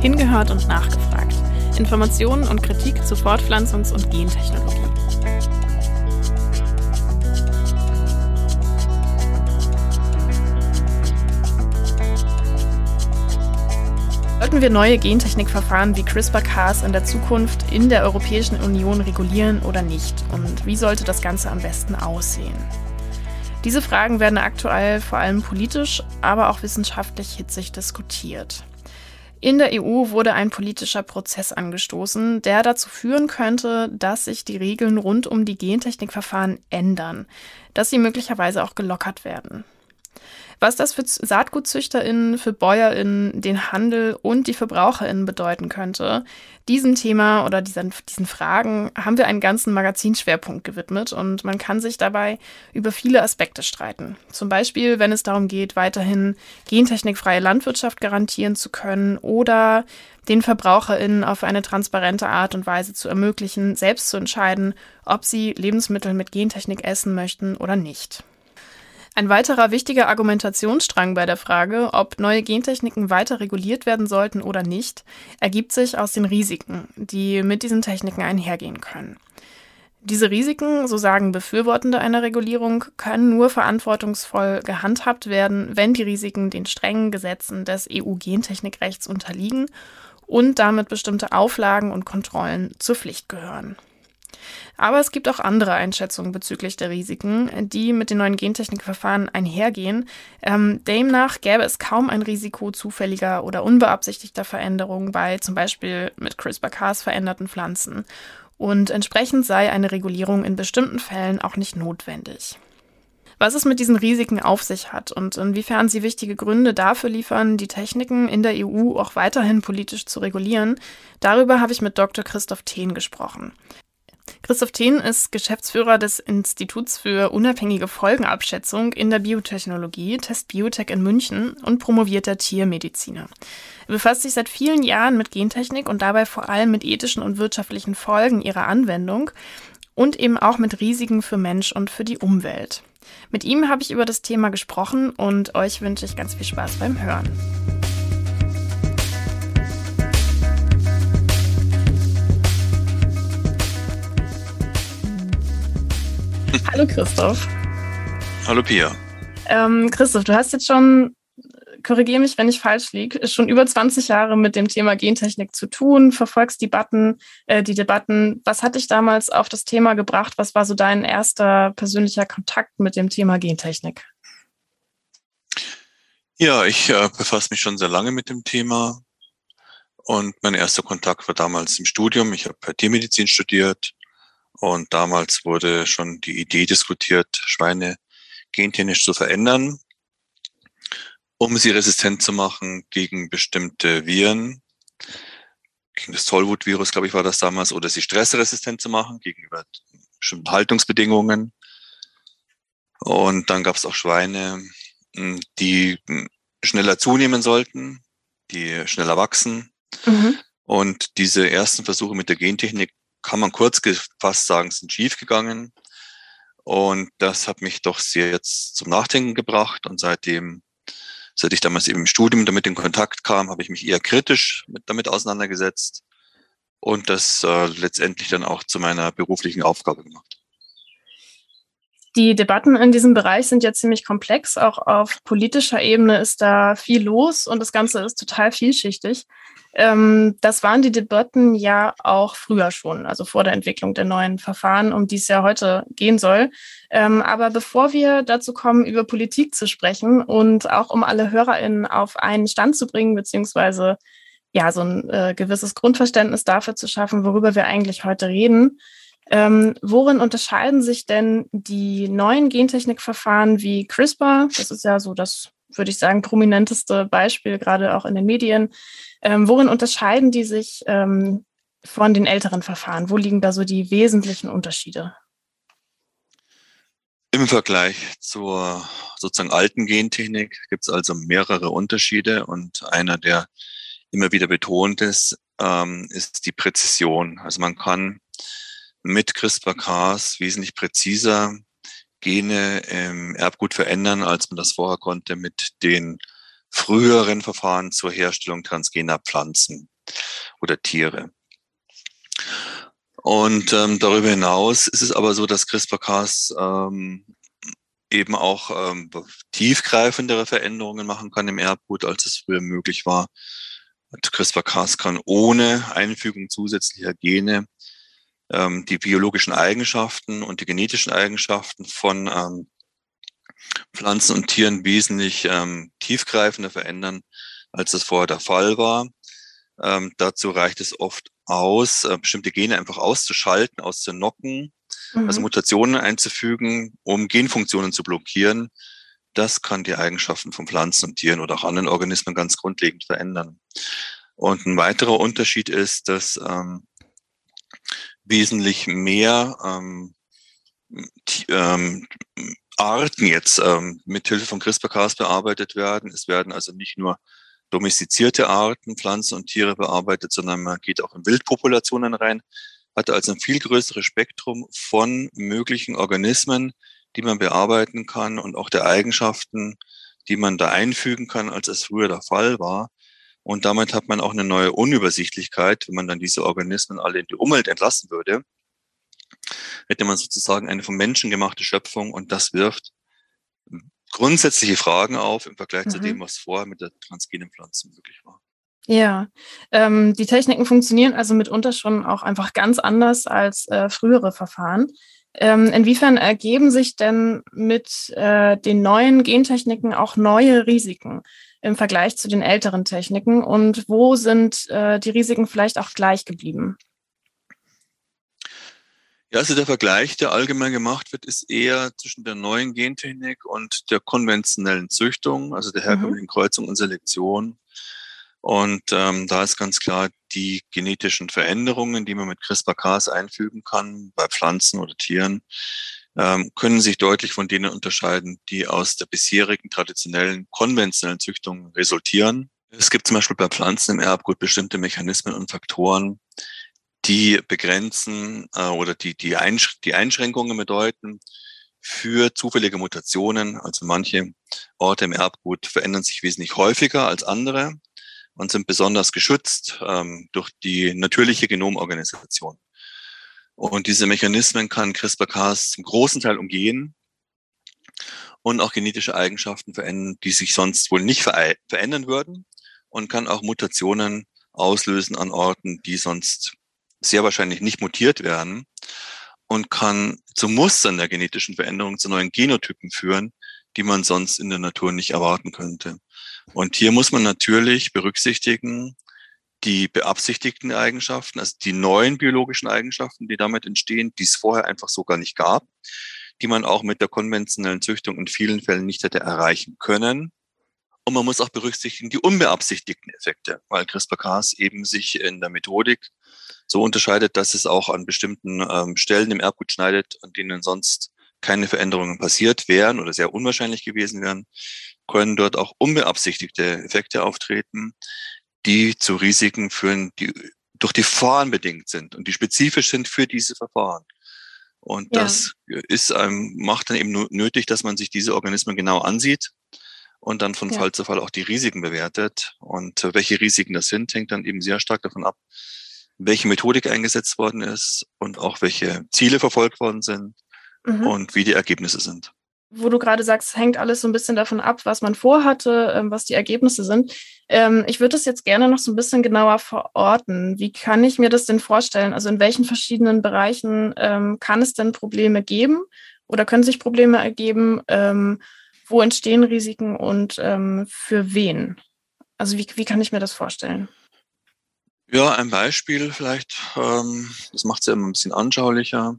Hingehört und nachgefragt. Informationen und Kritik zu Fortpflanzungs- und Gentechnologie. Sollten wir neue Gentechnikverfahren wie CRISPR-Cas in der Zukunft in der Europäischen Union regulieren oder nicht? Und wie sollte das Ganze am besten aussehen? Diese Fragen werden aktuell vor allem politisch, aber auch wissenschaftlich hitzig diskutiert. In der EU wurde ein politischer Prozess angestoßen, der dazu führen könnte, dass sich die Regeln rund um die Gentechnikverfahren ändern, dass sie möglicherweise auch gelockert werden. Was das für SaatgutzüchterInnen, für BäuerInnen, den Handel und die VerbraucherInnen bedeuten könnte, diesem Thema oder diesen, diesen Fragen haben wir einen ganzen Magazinschwerpunkt gewidmet und man kann sich dabei über viele Aspekte streiten. Zum Beispiel, wenn es darum geht, weiterhin gentechnikfreie Landwirtschaft garantieren zu können oder den VerbraucherInnen auf eine transparente Art und Weise zu ermöglichen, selbst zu entscheiden, ob sie Lebensmittel mit Gentechnik essen möchten oder nicht. Ein weiterer wichtiger Argumentationsstrang bei der Frage, ob neue Gentechniken weiter reguliert werden sollten oder nicht, ergibt sich aus den Risiken, die mit diesen Techniken einhergehen können. Diese Risiken, so sagen Befürwortende einer Regulierung, können nur verantwortungsvoll gehandhabt werden, wenn die Risiken den strengen Gesetzen des EU-Gentechnikrechts unterliegen und damit bestimmte Auflagen und Kontrollen zur Pflicht gehören. Aber es gibt auch andere Einschätzungen bezüglich der Risiken, die mit den neuen Gentechnikverfahren einhergehen. Ähm, demnach gäbe es kaum ein Risiko zufälliger oder unbeabsichtigter Veränderungen bei zum Beispiel mit CRISPR-Cas veränderten Pflanzen. Und entsprechend sei eine Regulierung in bestimmten Fällen auch nicht notwendig. Was es mit diesen Risiken auf sich hat und inwiefern sie wichtige Gründe dafür liefern, die Techniken in der EU auch weiterhin politisch zu regulieren, darüber habe ich mit Dr. Christoph Thehn gesprochen. Christoph Thehn ist Geschäftsführer des Instituts für unabhängige Folgenabschätzung in der Biotechnologie, Test Biotech in München und promovierter Tiermediziner. Er befasst sich seit vielen Jahren mit Gentechnik und dabei vor allem mit ethischen und wirtschaftlichen Folgen ihrer Anwendung und eben auch mit Risiken für Mensch und für die Umwelt. Mit ihm habe ich über das Thema gesprochen und euch wünsche ich ganz viel Spaß beim Hören. Hallo Christoph. Hallo Pia. Ähm, Christoph, du hast jetzt schon, korrigiere mich, wenn ich falsch liege, schon über 20 Jahre mit dem Thema Gentechnik zu tun, verfolgst Debatten, äh, die Debatten. Was hat dich damals auf das Thema gebracht? Was war so dein erster persönlicher Kontakt mit dem Thema Gentechnik? Ja, ich äh, befasse mich schon sehr lange mit dem Thema. Und mein erster Kontakt war damals im Studium. Ich habe Tiermedizin studiert und damals wurde schon die Idee diskutiert, Schweine gentechnisch zu verändern, um sie resistent zu machen gegen bestimmte Viren. Gegen das Tollwut-Virus, glaube ich, war das damals, oder sie stressresistent zu machen gegenüber bestimmten Haltungsbedingungen. Und dann gab es auch Schweine, hm, die hm, schneller zunehmen sollten, die schneller wachsen. Mhm. Und diese ersten Versuche mit der Gentechnik kann man kurz gefasst sagen, sind schiefgegangen. Und das hat mich doch sehr jetzt zum Nachdenken gebracht. Und seitdem, seit ich damals eben im Studium damit in Kontakt kam, habe ich mich eher kritisch mit, damit auseinandergesetzt und das äh, letztendlich dann auch zu meiner beruflichen Aufgabe gemacht. Die Debatten in diesem Bereich sind ja ziemlich komplex. Auch auf politischer Ebene ist da viel los und das Ganze ist total vielschichtig. Ähm, das waren die Debatten ja auch früher schon, also vor der Entwicklung der neuen Verfahren, um die es ja heute gehen soll. Ähm, aber bevor wir dazu kommen, über Politik zu sprechen und auch um alle HörerInnen auf einen Stand zu bringen, beziehungsweise ja, so ein äh, gewisses Grundverständnis dafür zu schaffen, worüber wir eigentlich heute reden. Ähm, worin unterscheiden sich denn die neuen Gentechnikverfahren wie CRISPR? Das ist ja so das, würde ich sagen, prominenteste Beispiel, gerade auch in den Medien, ähm, worin unterscheiden die sich ähm, von den älteren Verfahren? Wo liegen da so die wesentlichen Unterschiede? Im Vergleich zur sozusagen alten Gentechnik gibt es also mehrere Unterschiede und einer, der immer wieder betont ist, ähm, ist die Präzision. Also man kann mit CRISPR-Cas wesentlich präziser Gene im Erbgut verändern, als man das vorher konnte mit den früheren Verfahren zur Herstellung transgener Pflanzen. oder Tiere. Und ähm, darüber hinaus ist es aber so, dass CRISPR-Cas ähm, eben auch ähm, tiefgreifendere Veränderungen machen kann im Erbgut, als es früher möglich war. CRISPR-Cas kann ohne Einfügung zusätzlicher Gene ähm, die biologischen Eigenschaften und die genetischen Eigenschaften von ähm, Pflanzen und Tieren wesentlich ähm, tiefgreifender verändern, als das vorher der Fall war. Ähm, dazu reicht es oft aus, äh, bestimmte Gene einfach auszuschalten, auszunocken, also mhm. also Mutationen einzufügen, um Genfunktionen zu blockieren. Das kann die Eigenschaften von Pflanzen und Tieren oder auch anderen Organismen ganz grundlegend verändern. Und ein weiterer Unterschied ist, dass ähm, wesentlich mehr ähm, ähm, Arten jetzt ähm, mit Hilfe von CRISPR-Cas bearbeitet werden. Es werden also nicht nur domestizierte Arten, Pflanzen und Tiere bearbeitet, sondern man geht auch in Wildpopulationen rein, hat also ein viel größeres Spektrum von möglichen Organismen, die man bearbeiten kann und auch der Eigenschaften, die man da einfügen kann, als es früher der Fall war. Und damit hat man auch eine neue Unübersichtlichkeit. Wenn man dann diese Organismen alle in die Umwelt entlassen würde, hätte man sozusagen eine vom Menschen gemachte Schöpfung und das wirft grundsätzliche Fragen auf im Vergleich mhm. zu dem, was vorher mit der transgenen Pflanze möglich war. Ja, ähm, die Techniken funktionieren also mitunter schon auch einfach ganz anders als äh, frühere Verfahren. Ähm, inwiefern ergeben sich denn mit äh, den neuen Gentechniken auch neue Risiken im Vergleich zu den älteren Techniken und wo sind äh, die Risiken vielleicht auch gleich geblieben? Ja, also der Vergleich, der allgemein gemacht wird, ist eher zwischen der neuen Gentechnik und der konventionellen Züchtung, also der mhm. herkömmlichen mhm. Kreuzung und Selektion. Und ähm, da ist ganz klar, die genetischen Veränderungen, die man mit CRISPR-Cas einfügen kann, bei Pflanzen oder Tieren, ähm, können sich deutlich von denen unterscheiden, die aus der bisherigen traditionellen konventionellen Züchtung resultieren. Es gibt zum Beispiel bei Pflanzen im Erbgut bestimmte Mechanismen und Faktoren, die begrenzen äh, oder die, die, Einsch die Einschränkungen bedeuten für zufällige Mutationen. Also manche Orte im Erbgut verändern sich wesentlich häufiger als andere und sind besonders geschützt ähm, durch die natürliche Genomorganisation. Und diese Mechanismen kann CRISPR-Cas zum großen Teil umgehen und auch genetische Eigenschaften verändern, die sich sonst wohl nicht verändern würden und kann auch Mutationen auslösen an Orten, die sonst sehr wahrscheinlich nicht mutiert werden und kann zu Mustern der genetischen Veränderung, zu neuen Genotypen führen, die man sonst in der Natur nicht erwarten könnte. Und hier muss man natürlich berücksichtigen, die beabsichtigten Eigenschaften, also die neuen biologischen Eigenschaften, die damit entstehen, die es vorher einfach so gar nicht gab, die man auch mit der konventionellen Züchtung in vielen Fällen nicht hätte erreichen können. Und man muss auch berücksichtigen die unbeabsichtigten Effekte, weil CRISPR-Cas eben sich in der Methodik so unterscheidet, dass es auch an bestimmten ähm, Stellen im Erbgut schneidet, an denen sonst keine Veränderungen passiert wären oder sehr unwahrscheinlich gewesen wären, können dort auch unbeabsichtigte Effekte auftreten, die zu Risiken führen, die durch die Verfahren bedingt sind und die spezifisch sind für diese Verfahren. Und ja. das ist einem, macht dann eben nötig, dass man sich diese Organismen genau ansieht und dann von ja. Fall zu Fall auch die Risiken bewertet. Und äh, welche Risiken das sind, hängt dann eben sehr stark davon ab, welche Methodik eingesetzt worden ist und auch welche Ziele verfolgt worden sind mhm. und wie die Ergebnisse sind. Wo du gerade sagst, hängt alles so ein bisschen davon ab, was man vorhatte, ähm, was die Ergebnisse sind. Ähm, ich würde das jetzt gerne noch so ein bisschen genauer verorten. Wie kann ich mir das denn vorstellen? Also in welchen verschiedenen Bereichen ähm, kann es denn Probleme geben oder können sich Probleme ergeben? wo entstehen Risiken und für wen? Also wie, wie kann ich mir das vorstellen? Ja, ein Beispiel vielleicht, das macht es ja immer ein bisschen anschaulicher.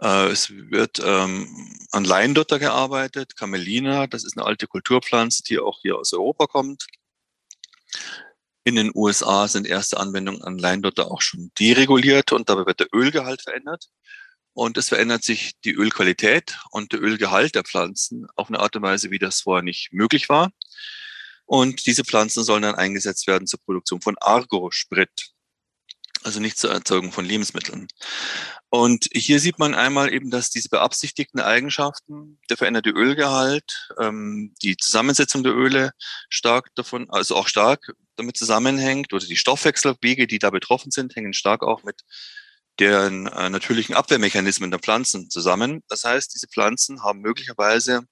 Äh, es wird ähm, an Leindotter gearbeitet, Camelina, das ist eine alte Kulturpflanze, die auch hier aus Europa kommt. In den USA sind erste Anwendungen an Leindotter auch schon dereguliert und dabei wird der Ölgehalt verändert. Und es verändert sich die Ölqualität und der Ölgehalt der Pflanzen auf eine Art und Weise, wie das vorher nicht möglich war. Und diese Pflanzen sollen dann eingesetzt werden zur Produktion von Argosprit, also nicht zur Erzeugung von Lebensmitteln. Und hier sieht man einmal eben, dass diese beabsichtigten Eigenschaften, der veränderte Ölgehalt, ähm, die Zusammensetzung der Öle stark davon, also auch stark damit zusammenhängt oder die Stoffwechselwege, die da betroffen sind, hängen stark auch mit deren äh, natürlichen Abwehrmechanismen der Pflanzen zusammen. Das heißt, diese Pflanzen haben möglicherweise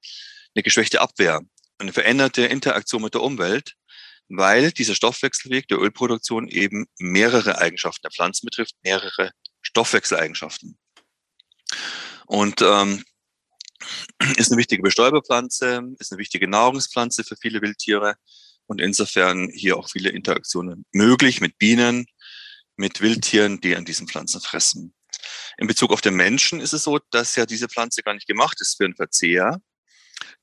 eine geschwächte Abwehr, eine veränderte Interaktion mit der Umwelt, weil dieser Stoffwechselweg der Ölproduktion eben mehrere Eigenschaften der Pflanzen betrifft, mehrere Stoffwechseleigenschaften. Und ähm, ist eine wichtige Bestäuberpflanze, ist eine wichtige Nahrungspflanze für viele Wildtiere und insofern hier auch viele Interaktionen möglich mit Bienen, mit Wildtieren, die an diesen Pflanzen fressen. In Bezug auf den Menschen ist es so, dass ja diese Pflanze gar nicht gemacht ist für den Verzehr,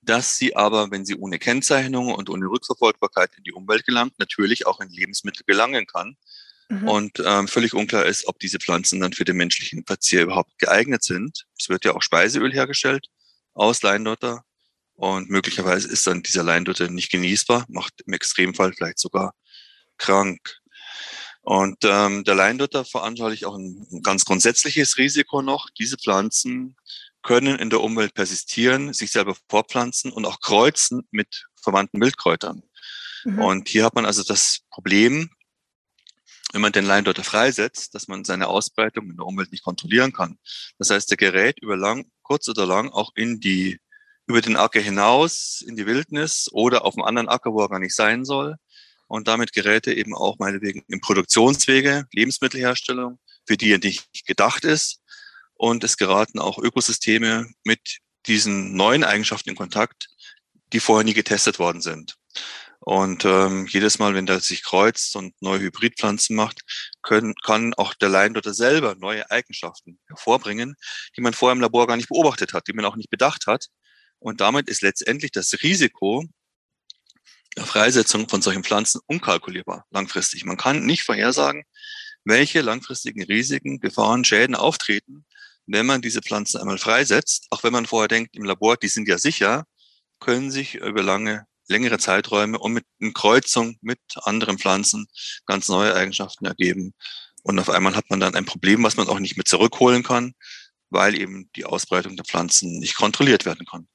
dass sie aber, wenn sie ohne Kennzeichnung und ohne Rückverfolgbarkeit in die Umwelt gelangt, natürlich auch in Lebensmittel gelangen kann. Mhm. Und ähm, völlig unklar ist, ob diese Pflanzen dann für den menschlichen Verzehr überhaupt geeignet sind. Es wird ja auch Speiseöl hergestellt aus Leindotter und möglicherweise ist dann dieser Leindotter nicht genießbar, macht im Extremfall vielleicht sogar krank. Und ähm, der Leindotter veranschaulicht auch ein, ein ganz grundsätzliches Risiko noch. Diese Pflanzen können in der Umwelt persistieren, sich selber vorpflanzen und auch kreuzen mit verwandten Wildkräutern. Mhm. Und hier hat man also das Problem, wenn man den Leindotter freisetzt, dass man seine Ausbreitung in der Umwelt nicht kontrollieren kann. Das heißt, der gerät über lang, kurz oder lang auch in die, über den Acker hinaus, in die Wildnis oder auf einem anderen Acker, wo er gar nicht sein soll und damit Geräte eben auch meinetwegen in Produktionswege, Lebensmittelherstellung, für die er nicht gedacht ist. Und es geraten auch Ökosysteme mit diesen neuen Eigenschaften in Kontakt, die vorher nie getestet worden sind. Und ähm, jedes Mal, wenn der sich kreuzt und neue Hybridpflanzen macht, können, kann auch der Leindotter selber neue Eigenschaften hervorbringen, die man vorher im Labor gar nicht beobachtet hat, die man auch nicht bedacht hat. Und damit ist letztendlich das Risiko, Freisetzung von solchen Pflanzen unkalkulierbar langfristig. Man kann nicht vorhersagen, welche langfristigen Risiken, Gefahren, Schäden auftreten, wenn man diese Pflanzen einmal freisetzt. Auch wenn man vorher denkt, im Labor, die sind ja sicher, können sich über lange, längere Zeiträume und mit in Kreuzung mit anderen Pflanzen ganz neue Eigenschaften ergeben. Und auf einmal hat man dann ein Problem, was man auch nicht mehr zurückholen kann, weil eben die Ausbreitung der Pflanzen nicht kontrolliert werden kann.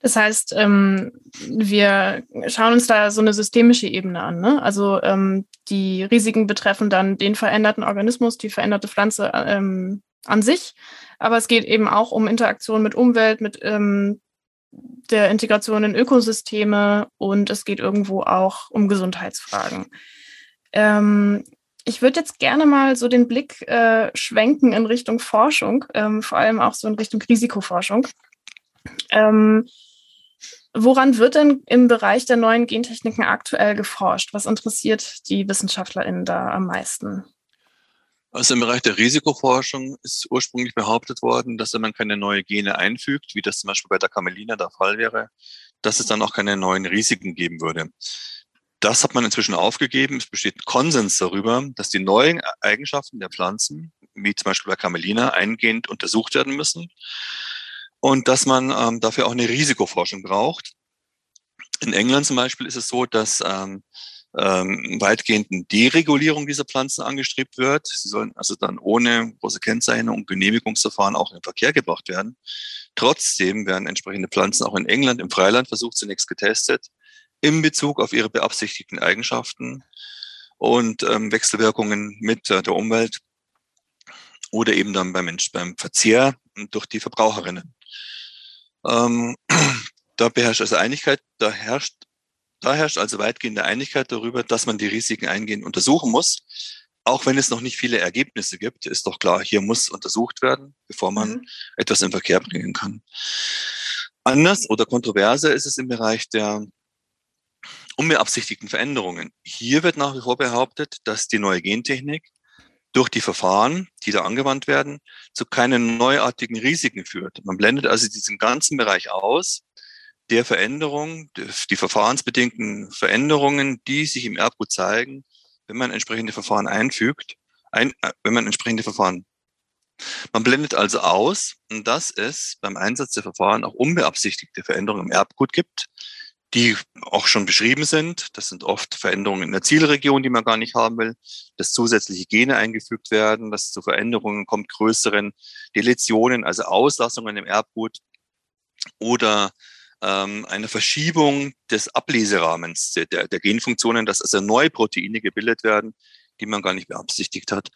Das heißt, ähm, wir schauen uns da so eine systemische Ebene an. Ne? Also ähm, die Risiken betreffen dann den veränderten Organismus, die veränderte Pflanze ähm, an sich. Aber es geht eben auch um Interaktion mit Umwelt, mit ähm, der Integration in Ökosysteme und es geht irgendwo auch um Gesundheitsfragen. Ähm, ich würde jetzt gerne mal so den Blick äh, schwenken in Richtung Forschung, ähm, vor allem auch so in Richtung Risikoforschung. Ähm, Woran wird denn im Bereich der neuen Gentechniken aktuell geforscht? Was interessiert die WissenschaftlerInnen da am meisten? Also im Bereich der Risikoforschung ist ursprünglich behauptet worden, dass wenn man keine neue Gene einfügt, wie das zum Beispiel bei der Camelina der Fall wäre, dass es dann auch keine neuen Risiken geben würde. Das hat man inzwischen aufgegeben. Es besteht Konsens darüber, dass die neuen Eigenschaften der Pflanzen, wie zum Beispiel bei Camelina, eingehend untersucht werden müssen und dass man ähm, dafür auch eine Risikoforschung braucht. In England zum Beispiel ist es so, dass ähm, ähm, weitgehend eine Deregulierung dieser Pflanzen angestrebt wird. Sie sollen also dann ohne große Kennzeichnung und Genehmigungsverfahren auch in den Verkehr gebracht werden. Trotzdem werden entsprechende Pflanzen auch in England im Freilandversuch zunächst getestet in Bezug auf ihre beabsichtigten Eigenschaften und ähm, Wechselwirkungen mit äh, der Umwelt oder eben dann beim Mensch beim Verzehr durch die Verbraucherinnen. Ähm, da beherrscht also Einigkeit, da herrscht, da herrscht also weitgehende Einigkeit darüber, dass man die Risiken eingehend untersuchen muss. Auch wenn es noch nicht viele Ergebnisse gibt, ist doch klar, hier muss untersucht werden, bevor man mhm. etwas in Verkehr bringen kann. Anders oder kontroverser ist es im Bereich der unbeabsichtigten Veränderungen. Hier wird nach wie vor behauptet, dass die neue Gentechnik durch die Verfahren, die da angewandt werden, zu keinen neuartigen Risiken führt. Man blendet also diesen ganzen Bereich aus, der Veränderung, die verfahrensbedingten Veränderungen, die sich im Erbgut zeigen, wenn man entsprechende Verfahren einfügt, ein, äh, wenn man entsprechende Verfahren. Man blendet also aus, dass es beim Einsatz der Verfahren auch unbeabsichtigte Veränderungen im Erbgut gibt, die auch schon beschrieben sind. Das sind oft Veränderungen in der Zielregion, die man gar nicht haben will, dass zusätzliche Gene eingefügt werden, dass es zu Veränderungen kommt, größeren Deletionen, also Auslassungen im Erbgut oder ähm, eine Verschiebung des Ableserahmens der, der Genfunktionen, dass also neue Proteine gebildet werden, die man gar nicht beabsichtigt hat.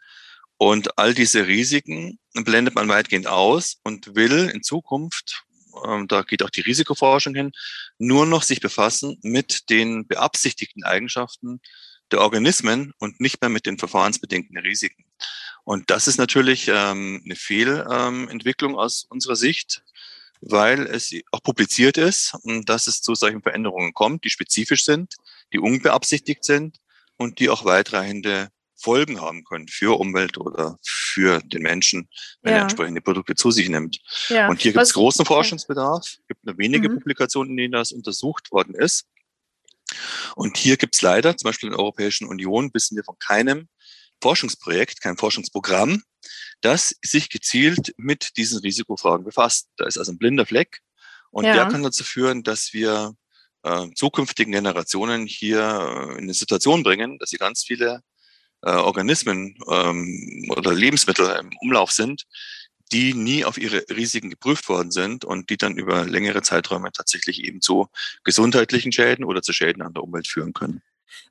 Und all diese Risiken blendet man weitgehend aus und will in Zukunft, ähm, da geht auch die Risikoforschung hin, nur noch sich befassen mit den beabsichtigten Eigenschaften der Organismen und nicht mehr mit den verfahrensbedingten Risiken. Und das ist natürlich ähm, eine Fehlentwicklung aus unserer Sicht, weil es auch publiziert ist, dass es zu solchen Veränderungen kommt, die spezifisch sind, die unbeabsichtigt sind und die auch weitreichende Folgen haben können für Umwelt oder für den Menschen, wenn ja. er entsprechende Produkte zu sich nimmt. Ja. Und hier gibt es großen Forschungsbedarf, es gibt nur wenige mhm. Publikationen, in denen das untersucht worden ist. Und hier gibt es leider, zum Beispiel in der Europäischen Union, wissen wir von keinem Forschungsprojekt, kein Forschungsprogramm, das sich gezielt mit diesen Risikofragen befasst. Da ist also ein blinder Fleck und ja. der kann dazu führen, dass wir äh, zukünftigen Generationen hier äh, in eine Situation bringen, dass sie ganz viele äh, Organismen ähm, oder Lebensmittel im Umlauf sind, die nie auf ihre Risiken geprüft worden sind und die dann über längere Zeiträume tatsächlich eben zu gesundheitlichen Schäden oder zu Schäden an der Umwelt führen können.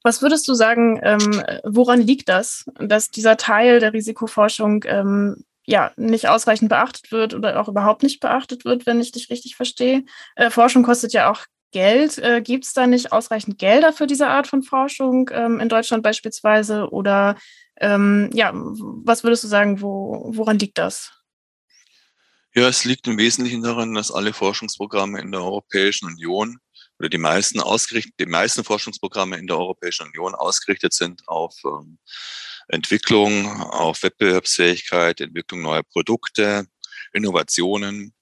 Was würdest du sagen, ähm, woran liegt das, dass dieser Teil der Risikoforschung ähm, ja nicht ausreichend beachtet wird oder auch überhaupt nicht beachtet wird, wenn ich dich richtig verstehe? Äh, Forschung kostet ja auch Geld. Äh, Gibt es da nicht ausreichend Gelder für diese Art von Forschung ähm, in Deutschland beispielsweise? Oder ähm, ja, was würdest du sagen, wo, woran liegt das? Ja, es liegt im Wesentlichen daran, dass alle Forschungsprogramme in der Europäischen Union oder die meisten ausgerichtet, die meisten Forschungsprogramme in der Europäischen Union ausgerichtet sind auf ähm, Entwicklung, auf Wettbewerbsfähigkeit, Entwicklung neuer Produkte, Innovationen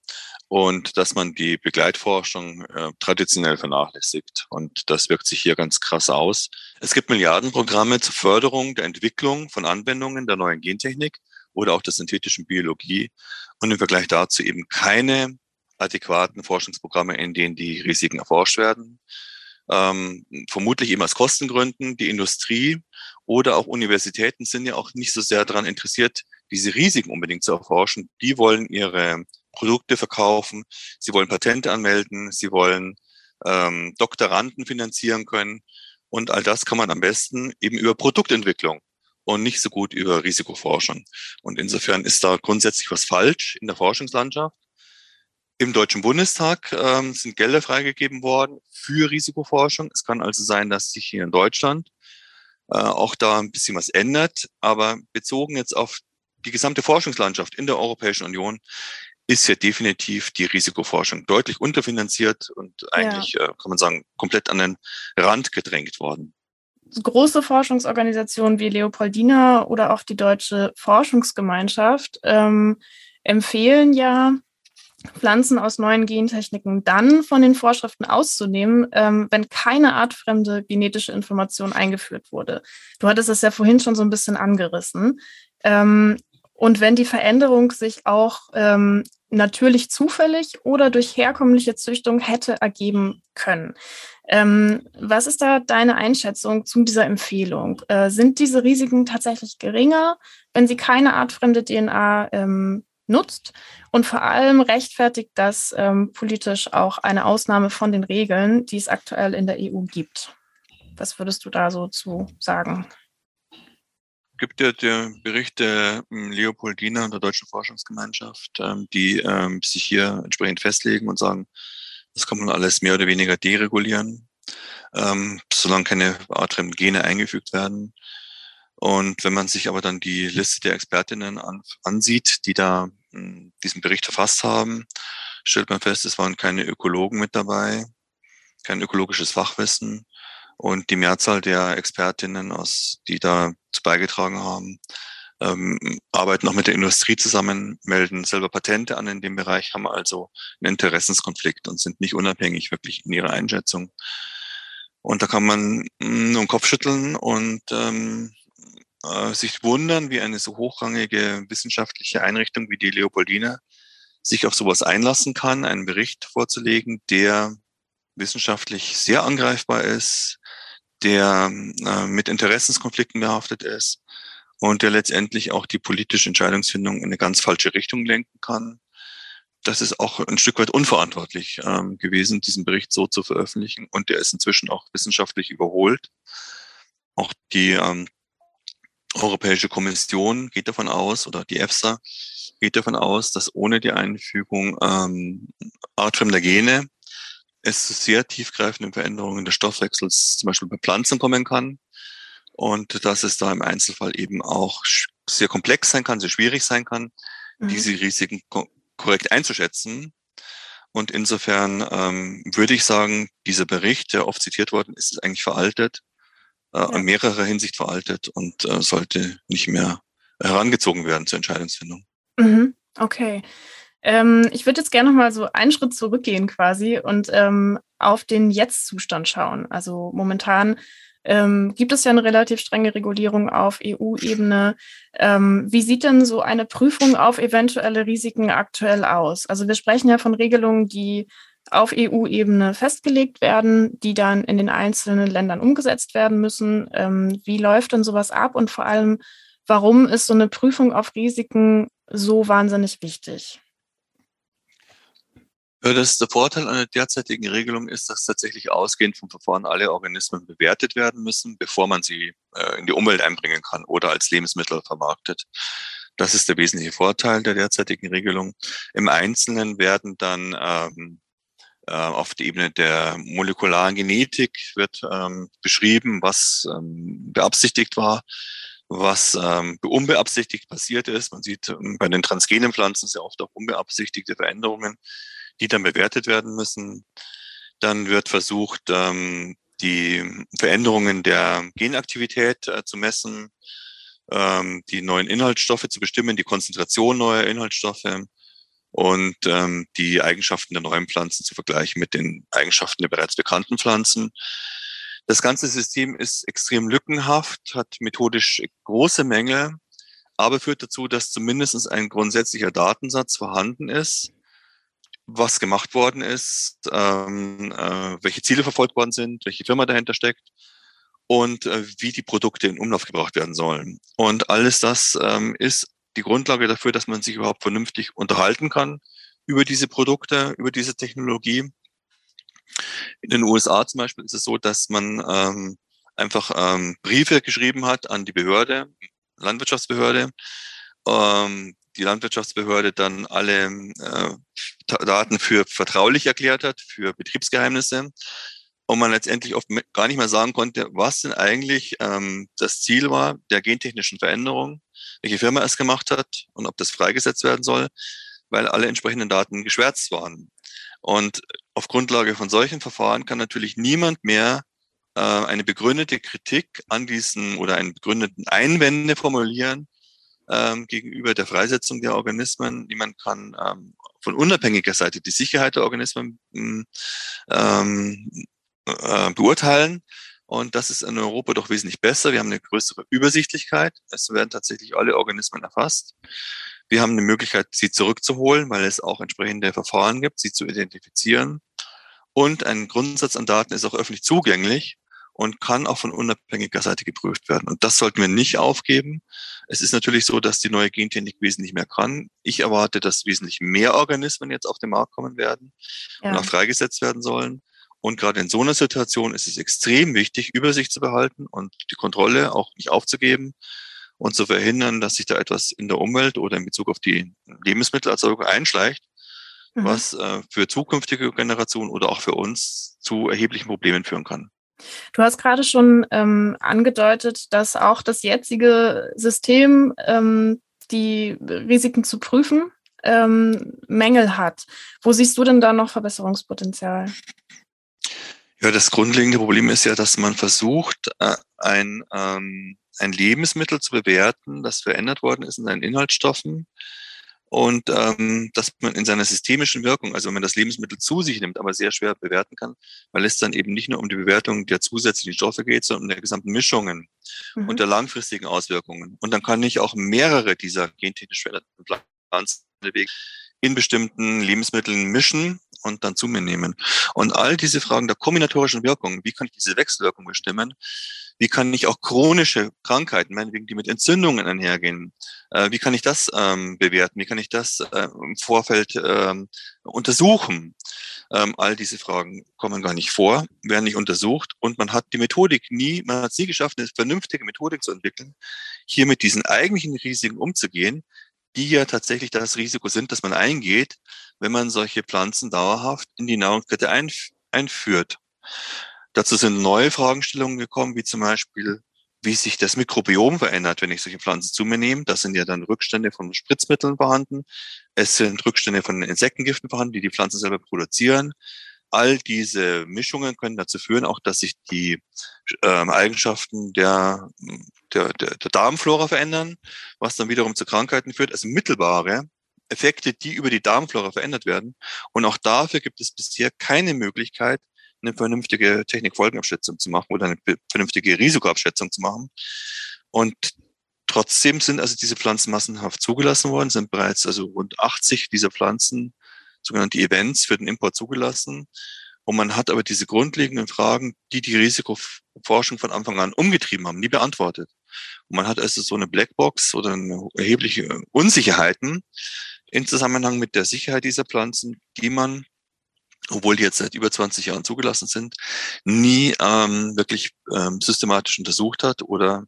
und dass man die Begleitforschung äh, traditionell vernachlässigt. Und das wirkt sich hier ganz krass aus. Es gibt Milliardenprogramme zur Förderung der Entwicklung von Anwendungen der neuen Gentechnik oder auch der synthetischen Biologie und im Vergleich dazu eben keine adäquaten Forschungsprogramme, in denen die Risiken erforscht werden. Ähm, vermutlich eben aus Kostengründen. Die Industrie oder auch Universitäten sind ja auch nicht so sehr daran interessiert, diese Risiken unbedingt zu erforschen. Die wollen ihre Produkte verkaufen, sie wollen Patente anmelden, sie wollen ähm, Doktoranden finanzieren können. Und all das kann man am besten eben über Produktentwicklung und nicht so gut über Risikoforschung. Und insofern ist da grundsätzlich was falsch in der Forschungslandschaft. Im Deutschen Bundestag ähm, sind Gelder freigegeben worden für Risikoforschung. Es kann also sein, dass sich hier in Deutschland äh, auch da ein bisschen was ändert. Aber bezogen jetzt auf die gesamte Forschungslandschaft in der Europäischen Union ist ja definitiv die Risikoforschung deutlich unterfinanziert und eigentlich, ja. äh, kann man sagen, komplett an den Rand gedrängt worden große Forschungsorganisationen wie Leopoldina oder auch die Deutsche Forschungsgemeinschaft ähm, empfehlen ja, Pflanzen aus neuen Gentechniken dann von den Vorschriften auszunehmen, ähm, wenn keine artfremde genetische Information eingeführt wurde. Du hattest es ja vorhin schon so ein bisschen angerissen. Ähm, und wenn die Veränderung sich auch ähm, natürlich zufällig oder durch herkömmliche Züchtung hätte ergeben können. Ähm, was ist da deine Einschätzung zu dieser Empfehlung? Äh, sind diese Risiken tatsächlich geringer, wenn sie keine artfremde DNA ähm, nutzt? Und vor allem rechtfertigt das ähm, politisch auch eine Ausnahme von den Regeln, die es aktuell in der EU gibt. Was würdest du da so zu sagen? gibt ja der Bericht der ähm, Leopoldina und der Deutschen Forschungsgemeinschaft, ähm, die ähm, sich hier entsprechend festlegen und sagen, das kann man alles mehr oder weniger deregulieren, solange keine weiteren Gene eingefügt werden. Und wenn man sich aber dann die Liste der Expertinnen an, ansieht, die da diesen Bericht verfasst haben, stellt man fest, es waren keine Ökologen mit dabei, kein ökologisches Fachwissen, und die Mehrzahl der Expertinnen, aus, die dazu beigetragen haben, ähm, arbeiten auch mit der Industrie zusammen, melden selber Patente an in dem Bereich, haben also einen Interessenskonflikt und sind nicht unabhängig wirklich in ihrer Einschätzung. Und da kann man mm, nur den Kopf schütteln und ähm, äh, sich wundern, wie eine so hochrangige wissenschaftliche Einrichtung wie die Leopoldina sich auf sowas einlassen kann, einen Bericht vorzulegen, der wissenschaftlich sehr angreifbar ist, der äh, mit Interessenskonflikten behaftet ist und der letztendlich auch die politische Entscheidungsfindung in eine ganz falsche Richtung lenken kann. das ist auch ein Stück weit unverantwortlich ähm, gewesen, diesen Bericht so zu veröffentlichen. Und der ist inzwischen auch wissenschaftlich überholt. Auch die ähm, Europäische Kommission geht davon aus, oder die EFSA geht davon aus, dass ohne die Einfügung ähm, artfremder Gene es zu sehr tiefgreifenden Veränderungen des Stoffwechsels zum Beispiel bei Pflanzen kommen kann und dass es da im Einzelfall eben auch sehr komplex sein kann, sehr schwierig sein kann, mhm. diese Risiken ko korrekt einzuschätzen. Und insofern ähm, würde ich sagen, dieser Bericht, der oft zitiert worden ist, ist eigentlich veraltet, äh, ja. in mehrerer Hinsicht veraltet und äh, sollte nicht mehr herangezogen werden zur Entscheidungsfindung. Mhm. Okay. Ähm, ich würde jetzt gerne noch mal so einen Schritt zurückgehen quasi und ähm, auf den Jetzt-Zustand schauen. Also momentan ähm, gibt es ja eine relativ strenge Regulierung auf EU-Ebene. Ähm, wie sieht denn so eine Prüfung auf eventuelle Risiken aktuell aus? Also wir sprechen ja von Regelungen, die auf EU-Ebene festgelegt werden, die dann in den einzelnen Ländern umgesetzt werden müssen. Ähm, wie läuft denn sowas ab und vor allem, warum ist so eine Prüfung auf Risiken so wahnsinnig wichtig? Ja, das, der Vorteil an der derzeitigen Regelung ist, dass tatsächlich ausgehend vom Verfahren alle Organismen bewertet werden müssen, bevor man sie äh, in die Umwelt einbringen kann oder als Lebensmittel vermarktet. Das ist der wesentliche Vorteil der derzeitigen Regelung. Im Einzelnen werden dann ähm, äh, auf der Ebene der molekularen Genetik wird ähm, beschrieben, was ähm, beabsichtigt war, was ähm, unbeabsichtigt passiert ist. Man sieht ähm, bei den transgenen Pflanzen sehr oft auch unbeabsichtigte Veränderungen die dann bewertet werden müssen. Dann wird versucht, ähm, die Veränderungen der Genaktivität äh, zu messen, ähm, die neuen Inhaltsstoffe zu bestimmen, die Konzentration neuer Inhaltsstoffe und ähm, die Eigenschaften der neuen Pflanzen zu vergleichen mit den Eigenschaften der bereits bekannten Pflanzen. Das ganze System ist extrem lückenhaft, hat methodisch große Mängel, aber führt dazu, dass zumindest ein grundsätzlicher Datensatz vorhanden ist, was gemacht worden ist, ähm, äh, welche Ziele verfolgt worden sind, welche Firma dahinter steckt und äh, wie die Produkte in Umlauf gebracht werden sollen. Und alles das ähm, ist die Grundlage dafür, dass man sich überhaupt vernünftig unterhalten kann über diese Produkte, über diese Technologie. In den USA zum Beispiel ist es so, dass man ähm, einfach ähm, Briefe geschrieben hat an die Behörde, Landwirtschaftsbehörde, ähm, die Landwirtschaftsbehörde dann alle äh, Daten für vertraulich erklärt hat, für Betriebsgeheimnisse. Und man letztendlich oft gar nicht mehr sagen konnte, was denn eigentlich ähm, das Ziel war der gentechnischen Veränderung, welche Firma es gemacht hat und ob das freigesetzt werden soll, weil alle entsprechenden Daten geschwärzt waren. Und auf Grundlage von solchen Verfahren kann natürlich niemand mehr äh, eine begründete Kritik an diesen oder einen begründeten Einwände formulieren, ähm, gegenüber der Freisetzung der Organismen. Niemand kann ähm, von unabhängiger Seite die Sicherheit der Organismen hm, ähm, äh, beurteilen. Und das ist in Europa doch wesentlich besser. Wir haben eine größere Übersichtlichkeit. Es werden tatsächlich alle Organismen erfasst. Wir haben eine Möglichkeit, sie zurückzuholen, weil es auch entsprechende Verfahren gibt, sie zu identifizieren. Und ein Grundsatz an Daten ist auch öffentlich zugänglich und kann auch von unabhängiger Seite geprüft werden. Und das sollten wir nicht aufgeben. Es ist natürlich so, dass die neue Gentechnik wesentlich mehr kann. Ich erwarte, dass wesentlich mehr Organismen jetzt auf den Markt kommen werden ja. und auch freigesetzt werden sollen. Und gerade in so einer Situation ist es extrem wichtig, Übersicht zu behalten und die Kontrolle auch nicht aufzugeben und zu verhindern, dass sich da etwas in der Umwelt oder in Bezug auf die Lebensmittelerzeugung einschleicht, mhm. was äh, für zukünftige Generationen oder auch für uns zu erheblichen Problemen führen kann. Du hast gerade schon ähm, angedeutet, dass auch das jetzige System, ähm, die Risiken zu prüfen, ähm, Mängel hat. Wo siehst du denn da noch Verbesserungspotenzial? Ja, das grundlegende Problem ist ja, dass man versucht, äh, ein, ähm, ein Lebensmittel zu bewerten, das verändert worden ist in seinen Inhaltsstoffen und ähm, dass man in seiner systemischen Wirkung, also wenn man das Lebensmittel zu sich nimmt, aber sehr schwer bewerten kann, weil es dann eben nicht nur um die Bewertung der zusätzlichen Stoffe geht, sondern um der gesamten Mischungen mhm. und der langfristigen Auswirkungen. Und dann kann ich auch mehrere dieser gentechnisch veränderten Pflanzen in bestimmten Lebensmitteln mischen und dann zu mir nehmen. Und all diese Fragen der kombinatorischen Wirkung, wie kann ich diese Wechselwirkung bestimmen, Wie kann ich auch chronische Krankheiten, meinetwegen, die mit Entzündungen einhergehen, äh, wie kann ich das ähm, bewerten? Wie kann ich das äh, im Vorfeld ähm, untersuchen? Ähm, all diese Fragen kommen gar nicht vor, werden nicht untersucht und man hat die Methodik nie, man hat es nie geschafft, eine vernünftige Methodik zu entwickeln, hier mit diesen eigentlichen Risiken umzugehen, die ja tatsächlich das Risiko sind, dass man eingeht, wenn man solche Pflanzen dauerhaft in die Nahrungskette einf einführt. Dazu sind neue Fragestellungen gekommen, wie zum Beispiel, wie sich das Mikrobiom verändert, wenn ich solche Pflanzen zu mir nehme. Das sind ja dann Rückstände von Spritzmitteln vorhanden. Es sind Rückstände von Insektengiften vorhanden, die die Pflanzen selber produzieren. All diese Mischungen können dazu führen, auch dass sich die ähm, Eigenschaften der, der, der, der Darmflora verändern, was dann wiederum zu Krankheiten führt. Also mittelbare Effekte, die über die Darmflora verändert werden. Und auch dafür gibt es bisher keine Möglichkeit, eine vernünftige Technikfolgenabschätzung zu machen oder eine vernünftige Risikoabschätzung zu machen. Und trotzdem sind also diese Pflanzen massenhaft zugelassen worden, sind bereits also rund 80 dieser Pflanzen, sogenannte Events, für den Import zugelassen. Und man hat aber diese grundlegenden Fragen, die die Risikoforschung von Anfang an umgetrieben haben, nie beantwortet. Und man hat also so eine Blackbox oder eine erhebliche Unsicherheiten im Zusammenhang mit der Sicherheit dieser Pflanzen, die man obwohl die jetzt seit über 20 Jahren zugelassen sind, nie ähm, wirklich ähm, systematisch untersucht hat oder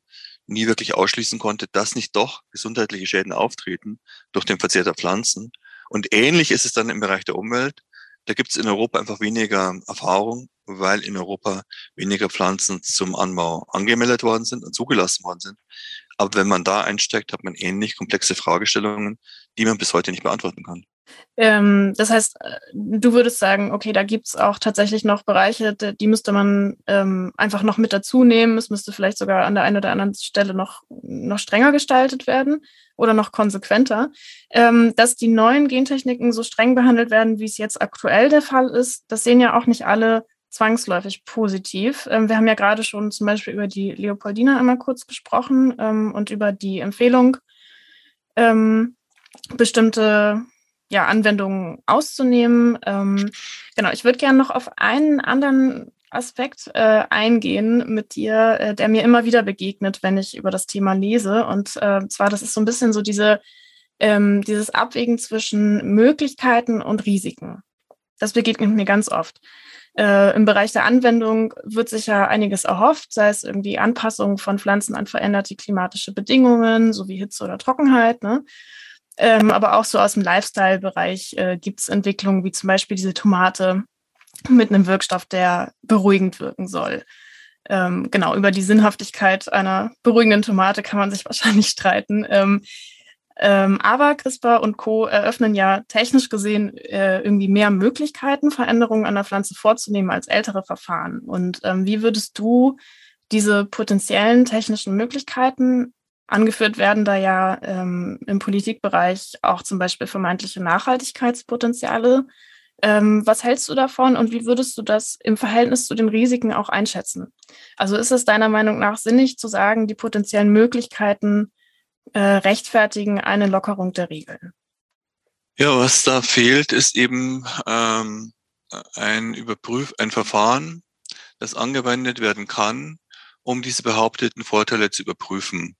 nie wirklich ausschließen konnte, dass nicht doch gesundheitliche Schäden auftreten durch den Verzehr der Pflanzen. Und ähnlich ist es dann im Bereich der Umwelt. Da gibt es in Europa einfach weniger Erfahrung, weil in Europa weniger Pflanzen zum Anbau angemeldet worden sind und zugelassen worden sind. Aber wenn man da einsteigt, hat man ähnlich komplexe Fragestellungen, die man bis heute nicht beantworten kann. Ähm, das heißt, äh, du würdest sagen, okay, da gibt es auch tatsächlich noch Bereiche, die müsste man ähm, einfach noch mit dazu nehmen. Es müsste vielleicht sogar an der einen oder anderen Stelle noch, noch strenger gestaltet werden oder noch konsequenter. Ähm, dass die neuen Gentechniken so streng behandelt werden, wie es jetzt aktuell der Fall ist, das sehen ja auch nicht alle zwangsläufig positiv. Ähm, wir haben ja gerade schon zum Beispiel über die Leopoldina einmal kurz gesprochen ähm, und über die Empfehlung, ähm, bestimmte ja, Anwendungen auszunehmen. Ähm, genau, ich würde gerne noch auf einen anderen Aspekt äh, eingehen mit dir, äh, der mir immer wieder begegnet, wenn ich über das Thema lese. Und äh, zwar, das ist so ein bisschen so diese, ähm, dieses Abwägen zwischen Möglichkeiten und Risiken. Das begegnet mir ganz oft. Äh, Im Bereich der Anwendung wird sich ja einiges erhofft, sei es irgendwie Anpassung von Pflanzen an veränderte klimatische Bedingungen, sowie Hitze oder Trockenheit. Ne? Ähm, aber auch so aus dem Lifestyle-Bereich äh, gibt es Entwicklungen wie zum Beispiel diese Tomate mit einem Wirkstoff, der beruhigend wirken soll. Ähm, genau, über die Sinnhaftigkeit einer beruhigenden Tomate kann man sich wahrscheinlich streiten. Ähm, ähm, aber CRISPR und Co. eröffnen ja technisch gesehen äh, irgendwie mehr Möglichkeiten, Veränderungen an der Pflanze vorzunehmen als ältere Verfahren. Und ähm, wie würdest du diese potenziellen technischen Möglichkeiten Angeführt werden da ja ähm, im Politikbereich auch zum Beispiel vermeintliche Nachhaltigkeitspotenziale. Ähm, was hältst du davon und wie würdest du das im Verhältnis zu den Risiken auch einschätzen? Also ist es deiner Meinung nach sinnig zu sagen, die potenziellen Möglichkeiten äh, rechtfertigen eine Lockerung der Regeln? Ja, was da fehlt, ist eben ähm, ein Überprüf, ein Verfahren, das angewendet werden kann, um diese behaupteten Vorteile zu überprüfen.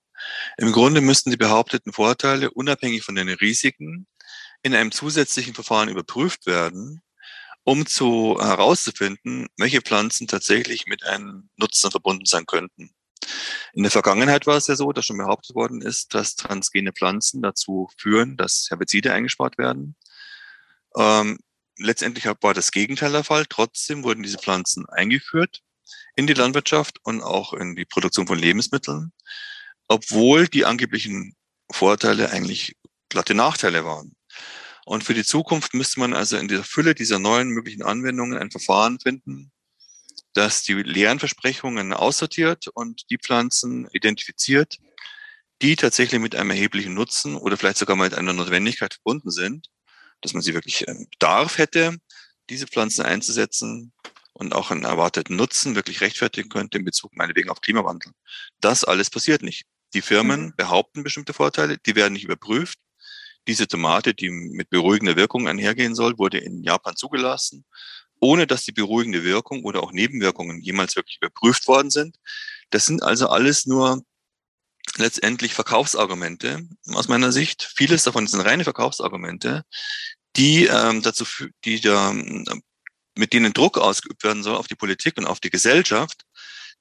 Im Grunde müssten die behaupteten Vorteile unabhängig von den Risiken in einem zusätzlichen Verfahren überprüft werden, um zu herauszufinden, welche Pflanzen tatsächlich mit einem Nutzen verbunden sein könnten. In der Vergangenheit war es ja so, dass schon behauptet worden ist, dass transgene Pflanzen dazu führen, dass Herbizide eingespart werden. Ähm, letztendlich war das Gegenteil der Fall. Trotzdem wurden diese Pflanzen eingeführt in die Landwirtschaft und auch in die Produktion von Lebensmitteln obwohl die angeblichen Vorteile eigentlich glatte Nachteile waren. Und für die Zukunft müsste man also in der Fülle dieser neuen möglichen Anwendungen ein Verfahren finden, das die leeren Versprechungen aussortiert und die Pflanzen identifiziert, die tatsächlich mit einem erheblichen Nutzen oder vielleicht sogar mit einer Notwendigkeit verbunden sind, dass man sie wirklich ähm, Bedarf hätte, diese Pflanzen einzusetzen und auch einen erwarteten Nutzen wirklich rechtfertigen könnte in Bezug meinetwegen auf Klimawandel. Das alles passiert nicht. Die Firmen mhm. behaupten bestimmte Vorteile, die werden nicht überprüft. Diese Tomate, die mit beruhigender Wirkung einhergehen soll, wurde in Japan zugelassen, ohne dass die beruhigende Wirkung oder auch Nebenwirkungen jemals wirklich überprüft worden sind. Das sind also alles nur letztendlich Verkaufsargumente aus meiner Sicht. Vieles davon sind reine Verkaufsargumente, die ähm, dazu, die da, mit denen Druck ausgeübt werden soll auf die Politik und auf die Gesellschaft,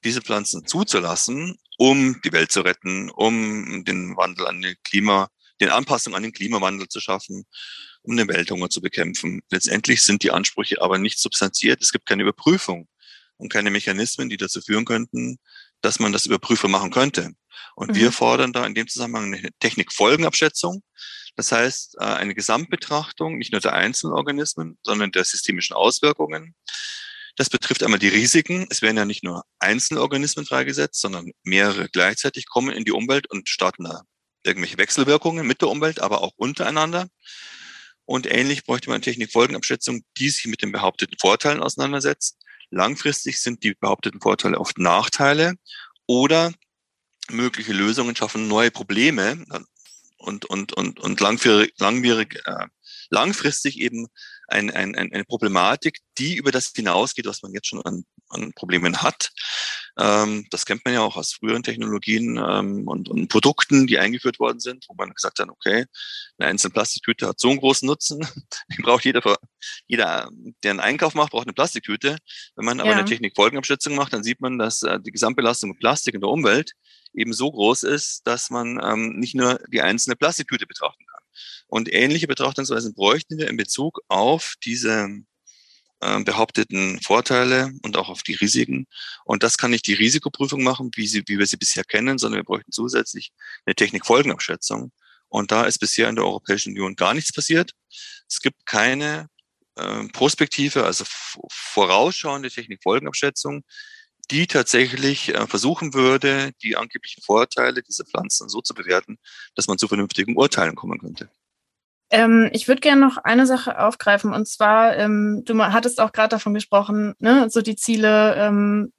diese Pflanzen zuzulassen, um die Welt zu retten, um den Wandel an den Klima, den Anpassung an den Klimawandel zu schaffen, um den Welthunger zu bekämpfen. Letztendlich sind die Ansprüche aber nicht substanziert. Es gibt keine Überprüfung und keine Mechanismen, die dazu führen könnten, dass man das Überprüfer machen könnte. Und mhm. wir fordern da in dem Zusammenhang eine Technikfolgenabschätzung. Das heißt, äh, eine Gesamtbetrachtung nicht nur der einzelnen Organismen, sondern der systemischen Auswirkungen. Das betrifft einmal die Risiken. Es werden ja nicht nur einzelne Organismen freigesetzt, sondern mehrere gleichzeitig kommen in die Umwelt und starten da irgendwelche Wechselwirkungen mit der Umwelt, aber auch untereinander. Und ähnlich bräuchte man Technikfolgenabschätzung, die sich mit den behaupteten Vorteilen auseinandersetzt. Langfristig sind die behaupteten Vorteile oft Nachteile oder mögliche Lösungen schaffen neue Probleme und, und, und, und langwierig, langwierig, äh, langfristig eben ein, ein, eine Problematik, die über das hinausgeht, was man jetzt schon an, an Problemen hat. Ähm, das kennt man ja auch aus früheren Technologien ähm, und, und Produkten, die eingeführt worden sind, wo man gesagt hat, okay, eine einzelne Plastiktüte hat so einen großen Nutzen, die braucht jeder, jeder, der einen Einkauf macht, braucht eine Plastiktüte. Wenn man aber ja. eine Technikfolgenabschätzung macht, dann sieht man, dass äh, die Gesamtbelastung mit Plastik in der Umwelt eben so groß ist, dass man ähm, nicht nur die einzelne Plastiktüte betrachten kann. Und ähnliche Betrachtungsweisen bräuchten wir in Bezug auf diese äh, behaupteten Vorteile und auch auf die Risiken. Und das kann nicht die Risikoprüfung machen, wie, sie, wie wir sie bisher kennen, sondern wir bräuchten zusätzlich eine Technikfolgenabschätzung. Und da ist bisher in der Europäischen Union gar nichts passiert. Es gibt keine äh, Prospektive, also vorausschauende Technikfolgenabschätzung, die tatsächlich äh, versuchen würde, die angeblichen Vorteile dieser Pflanzen so zu bewerten, dass man zu vernünftigen Urteilen kommen könnte. Ähm, ich würde gerne noch eine Sache aufgreifen und zwar, ähm, du hattest auch gerade davon gesprochen, ne, so die Ziele ähm,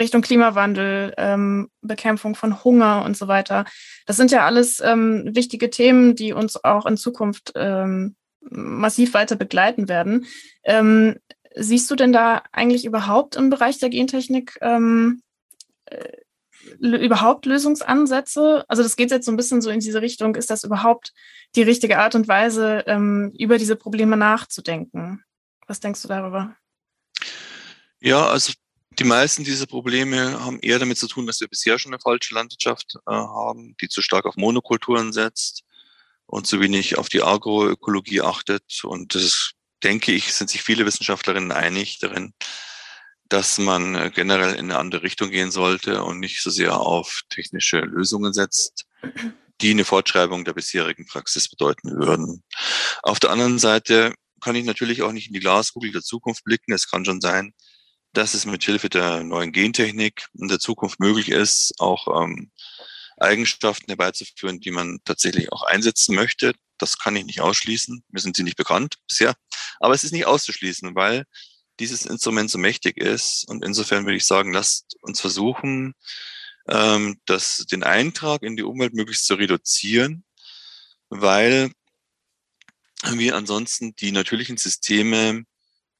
Richtung Klimawandel, ähm, Bekämpfung von Hunger und so weiter. Das sind ja alles ähm, wichtige Themen, die uns auch in Zukunft ähm, massiv weiter begleiten werden. Ähm, Siehst du denn da eigentlich überhaupt im Bereich der Gentechnik ähm, äh, überhaupt Lösungsansätze? Also das geht jetzt so ein bisschen so in diese Richtung, ist das überhaupt die richtige Art und Weise, ähm, über diese Probleme nachzudenken? Was denkst du darüber? Ja, also die meisten dieser Probleme haben eher damit zu tun, dass wir bisher schon eine falsche Landwirtschaft äh, haben, die zu stark auf Monokulturen setzt und zu wenig auf die Agroökologie achtet. Und das denke ich, sind sich viele Wissenschaftlerinnen einig darin, dass man äh, generell in eine andere Richtung gehen sollte und nicht so sehr auf technische Lösungen setzt, die eine Fortschreibung der bisherigen Praxis bedeuten würden. Auf der anderen Seite kann ich natürlich auch nicht in die Glaskugel der Zukunft blicken. Es kann schon sein, dass es mit Hilfe der neuen Gentechnik in der Zukunft möglich ist, auch ähm, Eigenschaften herbeizuführen, die man tatsächlich auch einsetzen möchte. Das kann ich nicht ausschließen. Mir sind sie nicht bekannt bisher. Aber es ist nicht auszuschließen, weil dieses Instrument so mächtig ist. Und insofern würde ich sagen, lasst uns versuchen, ähm, das, den Eintrag in die Umwelt möglichst zu reduzieren, weil wir ansonsten die natürlichen Systeme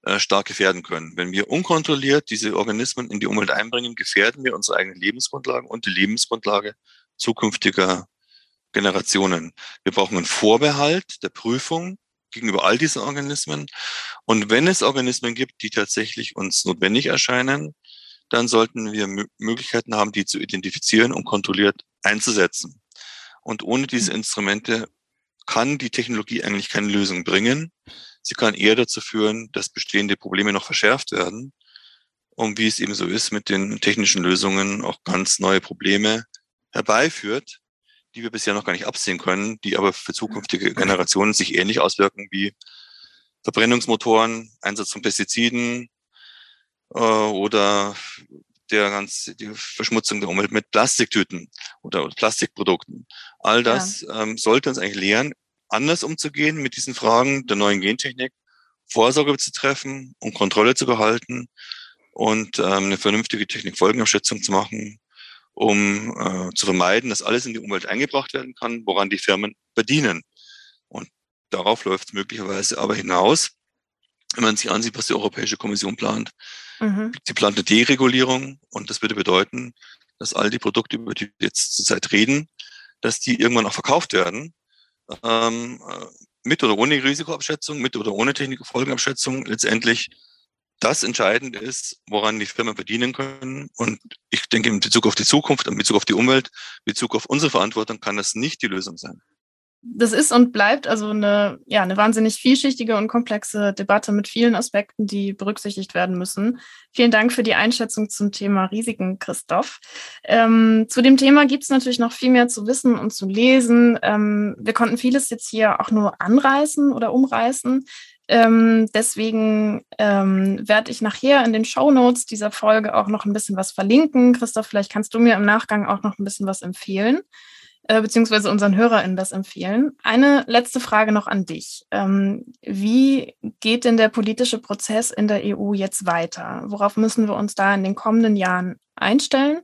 äh, stark gefährden können. Wenn wir unkontrolliert diese Organismen in die Umwelt einbringen, gefährden wir unsere eigenen Lebensgrundlagen und die Lebensgrundlage zukünftiger Generationen. Wir brauchen einen Vorbehalt der Prüfung gegenüber all diesen Organismen. Und wenn es Organismen gibt, die tatsächlich uns notwendig erscheinen, dann sollten wir Möglichkeiten haben, die zu identifizieren und kontrolliert einzusetzen. Und ohne diese mhm. Instrumente kann die Technologie eigentlich keine Lösung bringen. Sie kann eher dazu führen, dass bestehende Probleme noch verschärft werden. Und wie es eben so ist mit den technischen Lösungen, auch ganz neue Probleme herbeiführt, die wir bisher noch gar nicht absehen können, die aber für zukünftige Generationen sich ähnlich auswirken wie Verbrennungsmotoren, Einsatz von Pestiziden äh, oder der ganz, die Verschmutzung der Umwelt mit Plastiktüten oder Plastikprodukten. All das ja. ähm, sollte uns eigentlich lehren, anders umzugehen mit diesen Fragen der neuen Gentechnik, Vorsorge zu treffen und Kontrolle zu behalten und ähm, eine vernünftige Technikfolgenabschätzung zu machen, um äh, zu vermeiden, dass alles in die Umwelt eingebracht werden kann, woran die Firmen verdienen. Und darauf läuft es möglicherweise aber hinaus, wenn man sich ansieht, was die Europäische Kommission plant. Mhm. Sie plant eine Deregulierung und das würde bedeuten, dass all die Produkte, über die wir jetzt zurzeit reden, dass die irgendwann auch verkauft werden, ähm, äh, mit oder ohne Risikoabschätzung, mit oder ohne Technikfolgenabschätzung letztendlich das entscheidend ist, woran die Firmen verdienen können. Und ich denke, in Bezug auf die Zukunft, in Bezug auf die Umwelt, in Bezug auf unsere Verantwortung kann das nicht die Lösung sein das ist und bleibt also eine, ja, eine wahnsinnig vielschichtige und komplexe Debatte mit vielen Aspekten, die berücksichtigt werden müssen. Vielen Dank für die Einschätzung zum Thema Risiken, Christoph. Ähm, zu dem Thema gibt es natürlich noch viel mehr zu wissen und zu lesen. Ähm, wir konnten vieles jetzt hier auch nur anreißen oder umreißen. Ähm, deswegen ähm, werde ich nachher in den Show Notes dieser Folge auch noch ein bisschen was verlinken. Christoph, vielleicht kannst du mir im Nachgang auch noch ein bisschen was empfehlen äh, beziehungsweise unseren HörerInnen das empfehlen. Eine letzte Frage noch an dich. Ähm, wie geht denn der politische Prozess in der EU jetzt weiter? Worauf müssen wir uns da in den kommenden Jahren einstellen?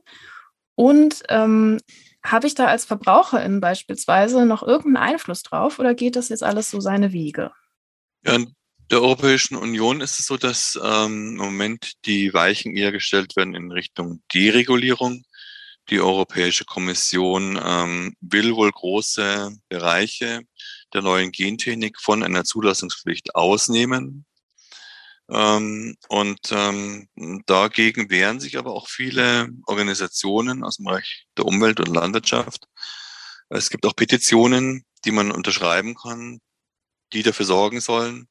Und ähm, habe ich da als Verbraucherin beispielsweise noch irgendeinen Einfluss drauf oder geht das jetzt alles so seine Wege? Ja, in der Europäischen Union ist es so, dass ähm, im Moment die Weichen eher gestellt werden in Richtung Deregulierung. Die Europäische Kommission ähm, will wohl große Bereiche der neuen Gentechnik von einer Zulassungspflicht ausnehmen. Ähm, und ähm, dagegen wehren sich aber auch viele Organisationen aus dem Bereich der Umwelt und Landwirtschaft. Es gibt auch Petitionen, die man unterschreiben kann, die dafür sorgen sollen,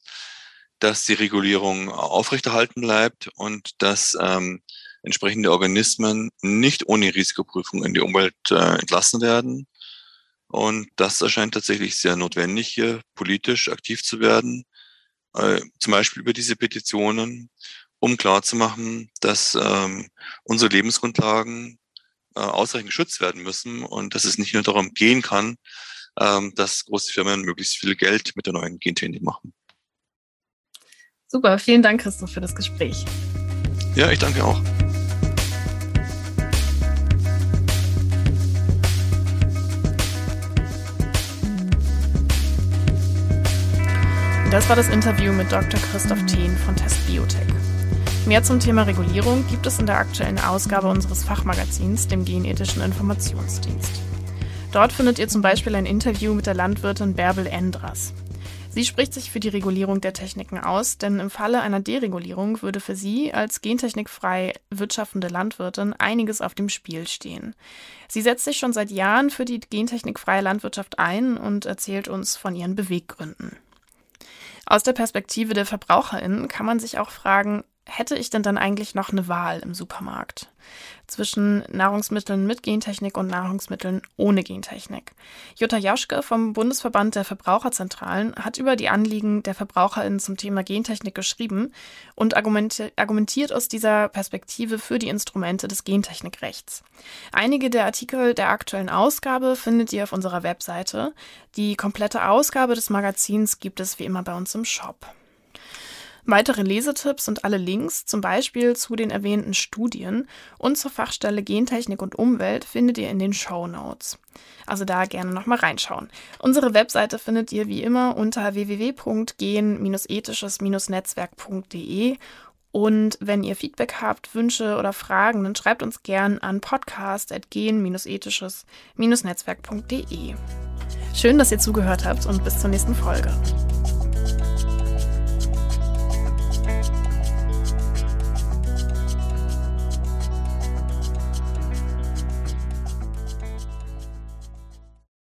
dass die Regulierung aufrechterhalten bleibt und dass ähm, entsprechende Organismen nicht ohne Risikoprüfung in die Umwelt äh, entlassen werden. Und das erscheint tatsächlich sehr notwendig, hier politisch aktiv zu werden, äh, zum Beispiel über diese Petitionen, um klarzumachen, dass ähm, unsere Lebensgrundlagen äh, ausreichend geschützt werden müssen und dass es nicht nur darum gehen kann, ähm, dass große Firmen möglichst viel Geld mit der neuen Gentechnik machen. Super, vielen Dank, Christoph, für das Gespräch. Ja, ich danke auch. Das war das Interview mit Dr. Christoph Thien von Test Biotech. Mehr zum Thema Regulierung gibt es in der aktuellen Ausgabe unseres Fachmagazins, dem Genethischen Informationsdienst. Dort findet ihr zum Beispiel ein Interview mit der Landwirtin Bärbel Endras. Sie spricht sich für die Regulierung der Techniken aus, denn im Falle einer Deregulierung würde für sie als gentechnikfrei wirtschaftende Landwirtin einiges auf dem Spiel stehen. Sie setzt sich schon seit Jahren für die gentechnikfreie Landwirtschaft ein und erzählt uns von ihren Beweggründen. Aus der Perspektive der VerbraucherInnen kann man sich auch fragen, hätte ich denn dann eigentlich noch eine Wahl im Supermarkt zwischen Nahrungsmitteln mit Gentechnik und Nahrungsmitteln ohne Gentechnik? Jutta Jaschke vom Bundesverband der Verbraucherzentralen hat über die Anliegen der VerbraucherInnen zum Thema Gentechnik geschrieben und argumentiert aus dieser Perspektive für die Instrumente des Gentechnikrechts. Einige der Artikel der aktuellen Ausgabe findet ihr auf unserer Webseite. Die komplette Ausgabe des Magazins gibt es wie immer bei uns im Shop. Weitere Lesetipps und alle Links, zum Beispiel zu den erwähnten Studien und zur Fachstelle Gentechnik und Umwelt, findet ihr in den Show Notes. Also da gerne nochmal reinschauen. Unsere Webseite findet ihr wie immer unter www.gen-ethisches-netzwerk.de und wenn ihr Feedback habt, Wünsche oder Fragen, dann schreibt uns gern an podcast.gen-ethisches-netzwerk.de. Schön, dass ihr zugehört habt und bis zur nächsten Folge.